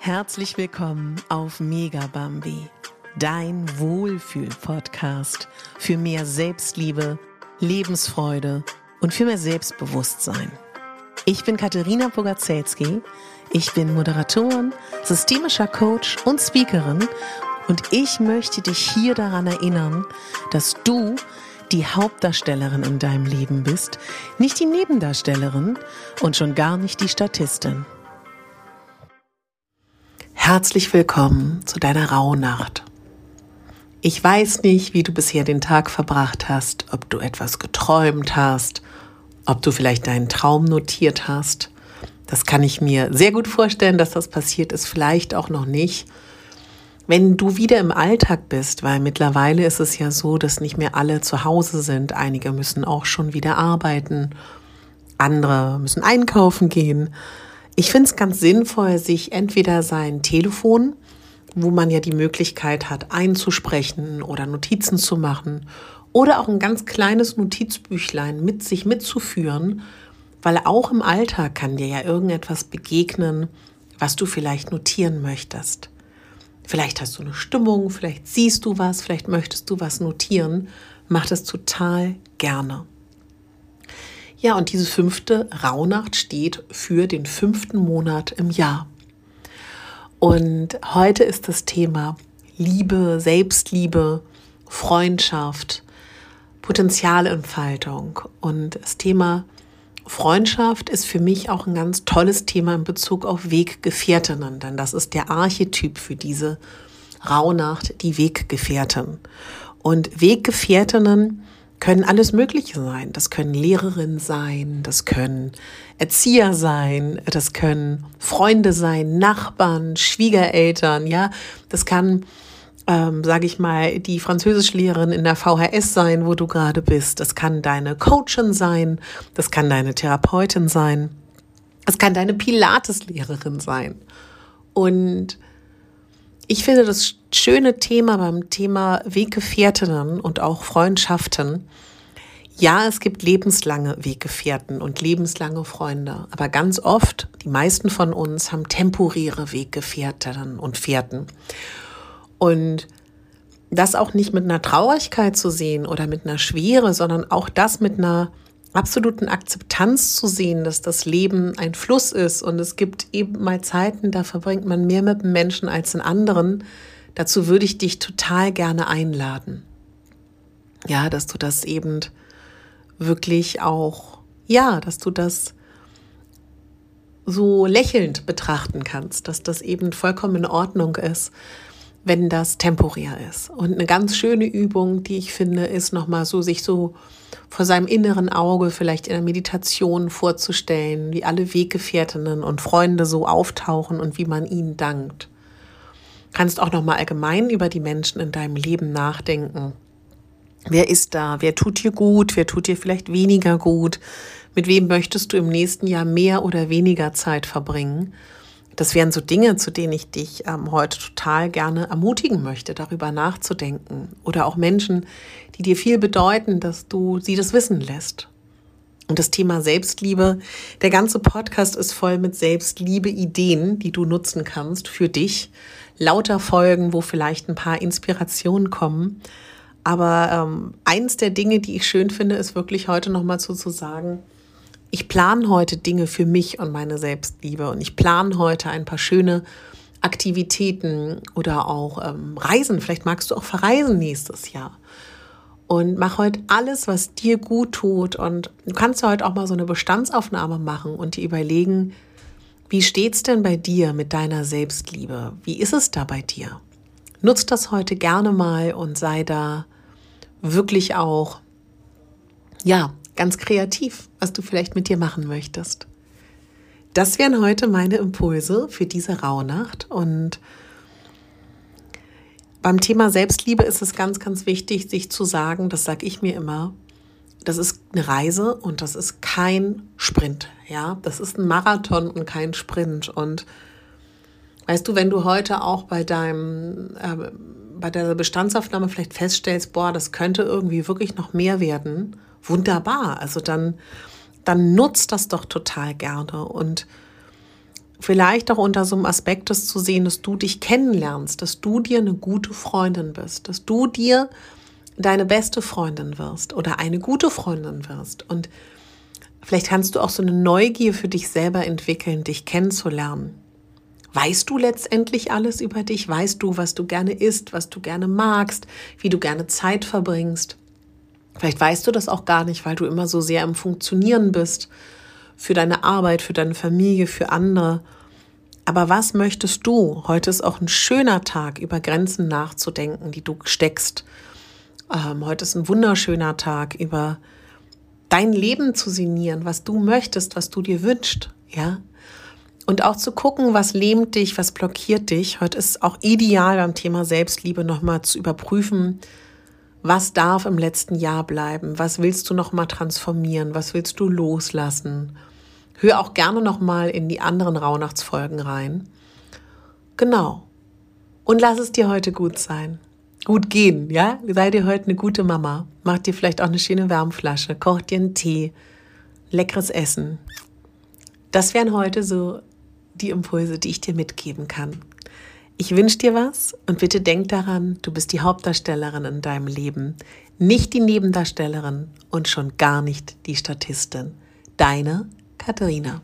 Herzlich willkommen auf Mega Bambi, dein Wohlfühl-Podcast für mehr Selbstliebe, Lebensfreude und für mehr Selbstbewusstsein. Ich bin Katharina Bogacelski, ich bin Moderatorin, systemischer Coach und Speakerin und ich möchte dich hier daran erinnern, dass du die Hauptdarstellerin in deinem Leben bist, nicht die Nebendarstellerin und schon gar nicht die Statistin. Herzlich willkommen zu deiner Rauhnacht. Ich weiß nicht, wie du bisher den Tag verbracht hast, ob du etwas geträumt hast, ob du vielleicht deinen Traum notiert hast. Das kann ich mir sehr gut vorstellen, dass das passiert ist, vielleicht auch noch nicht. Wenn du wieder im Alltag bist, weil mittlerweile ist es ja so, dass nicht mehr alle zu Hause sind, einige müssen auch schon wieder arbeiten, andere müssen einkaufen gehen. Ich finde es ganz sinnvoll, sich entweder sein Telefon, wo man ja die Möglichkeit hat, einzusprechen oder Notizen zu machen, oder auch ein ganz kleines Notizbüchlein mit sich mitzuführen, weil auch im Alltag kann dir ja irgendetwas begegnen, was du vielleicht notieren möchtest. Vielleicht hast du eine Stimmung, vielleicht siehst du was, vielleicht möchtest du was notieren. Mach das total gerne. Ja, und diese fünfte Rauhnacht steht für den fünften Monat im Jahr. Und heute ist das Thema Liebe, Selbstliebe, Freundschaft, Potenzialentfaltung. Und das Thema Freundschaft ist für mich auch ein ganz tolles Thema in Bezug auf Weggefährtinnen, denn das ist der Archetyp für diese Rauhnacht, die Weggefährtin. Und Weggefährtinnen können alles Mögliche sein. Das können Lehrerinnen sein, das können Erzieher sein, das können Freunde sein, Nachbarn, Schwiegereltern, ja. Das kann ähm, sage ich mal, die Französischlehrerin in der VHS sein, wo du gerade bist. Das kann deine Coachin sein, das kann deine Therapeutin sein, das kann deine Pilateslehrerin sein. Und ich finde das schöne Thema beim Thema Weggefährtinnen und auch Freundschaften. Ja, es gibt lebenslange Weggefährten und lebenslange Freunde, aber ganz oft, die meisten von uns haben temporäre Weggefährtinnen und Fährten. Und das auch nicht mit einer Traurigkeit zu sehen oder mit einer Schwere, sondern auch das mit einer absoluten Akzeptanz zu sehen, dass das Leben ein Fluss ist und es gibt eben mal Zeiten, da verbringt man mehr mit dem Menschen als in anderen. Dazu würde ich dich total gerne einladen. Ja, dass du das eben wirklich auch, ja, dass du das so lächelnd betrachten kannst, dass das eben vollkommen in Ordnung ist, wenn das temporär ist. Und eine ganz schöne Übung, die ich finde, ist nochmal so, sich so vor seinem inneren Auge vielleicht in der Meditation vorzustellen, wie alle Weggefährtinnen und Freunde so auftauchen und wie man ihnen dankt. Kannst auch nochmal allgemein über die Menschen in deinem Leben nachdenken. Wer ist da? Wer tut dir gut? Wer tut dir vielleicht weniger gut? Mit wem möchtest du im nächsten Jahr mehr oder weniger Zeit verbringen? Das wären so Dinge, zu denen ich dich ähm, heute total gerne ermutigen möchte, darüber nachzudenken. Oder auch Menschen, die dir viel bedeuten, dass du sie das wissen lässt. Und das Thema Selbstliebe, der ganze Podcast ist voll mit Selbstliebe-Ideen, die du nutzen kannst für dich. Lauter Folgen, wo vielleicht ein paar Inspirationen kommen. Aber ähm, eins der Dinge, die ich schön finde, ist wirklich heute nochmal so zu sagen, ich plane heute Dinge für mich und meine Selbstliebe und ich plane heute ein paar schöne Aktivitäten oder auch ähm, Reisen. Vielleicht magst du auch verreisen nächstes Jahr. Und mach heute alles, was dir gut tut. Und du kannst heute auch mal so eine Bestandsaufnahme machen und dir überlegen, wie steht's denn bei dir mit deiner Selbstliebe? Wie ist es da bei dir? Nutz das heute gerne mal und sei da wirklich auch, ja, ganz kreativ, was du vielleicht mit dir machen möchtest. Das wären heute meine Impulse für diese Rauhnacht und beim Thema Selbstliebe ist es ganz, ganz wichtig, sich zu sagen, das sage ich mir immer, das ist eine Reise und das ist kein Sprint. Ja, das ist ein Marathon und kein Sprint. Und weißt du, wenn du heute auch bei deinem, äh, bei der Bestandsaufnahme vielleicht feststellst, boah, das könnte irgendwie wirklich noch mehr werden, wunderbar. Also dann, dann nutzt das doch total gerne und vielleicht auch unter so einem Aspekt das zu sehen, dass du dich kennenlernst, dass du dir eine gute Freundin bist, dass du dir deine beste Freundin wirst oder eine gute Freundin wirst. Und vielleicht kannst du auch so eine Neugier für dich selber entwickeln, dich kennenzulernen. Weißt du letztendlich alles über dich? Weißt du, was du gerne isst, was du gerne magst, wie du gerne Zeit verbringst? Vielleicht weißt du das auch gar nicht, weil du immer so sehr im Funktionieren bist für deine Arbeit, für deine Familie, für andere. Aber was möchtest du? Heute ist auch ein schöner Tag, über Grenzen nachzudenken, die du steckst. Ähm, heute ist ein wunderschöner Tag, über dein Leben zu sinnieren, was du möchtest, was du dir wünschst, ja. Und auch zu gucken, was lähmt dich, was blockiert dich. Heute ist auch ideal beim Thema Selbstliebe nochmal zu überprüfen, was darf im letzten Jahr bleiben, was willst du nochmal transformieren, was willst du loslassen. Hör auch gerne nochmal in die anderen Rauhnachtsfolgen rein. Genau. Und lass es dir heute gut sein. Gut gehen, ja? Sei dir heute eine gute Mama. Mach dir vielleicht auch eine schöne Wärmflasche, koch dir einen Tee, leckeres Essen. Das wären heute so die Impulse, die ich dir mitgeben kann. Ich wünsche dir was und bitte denk daran, du bist die Hauptdarstellerin in deinem Leben, nicht die Nebendarstellerin und schon gar nicht die Statistin. Deine Katharina.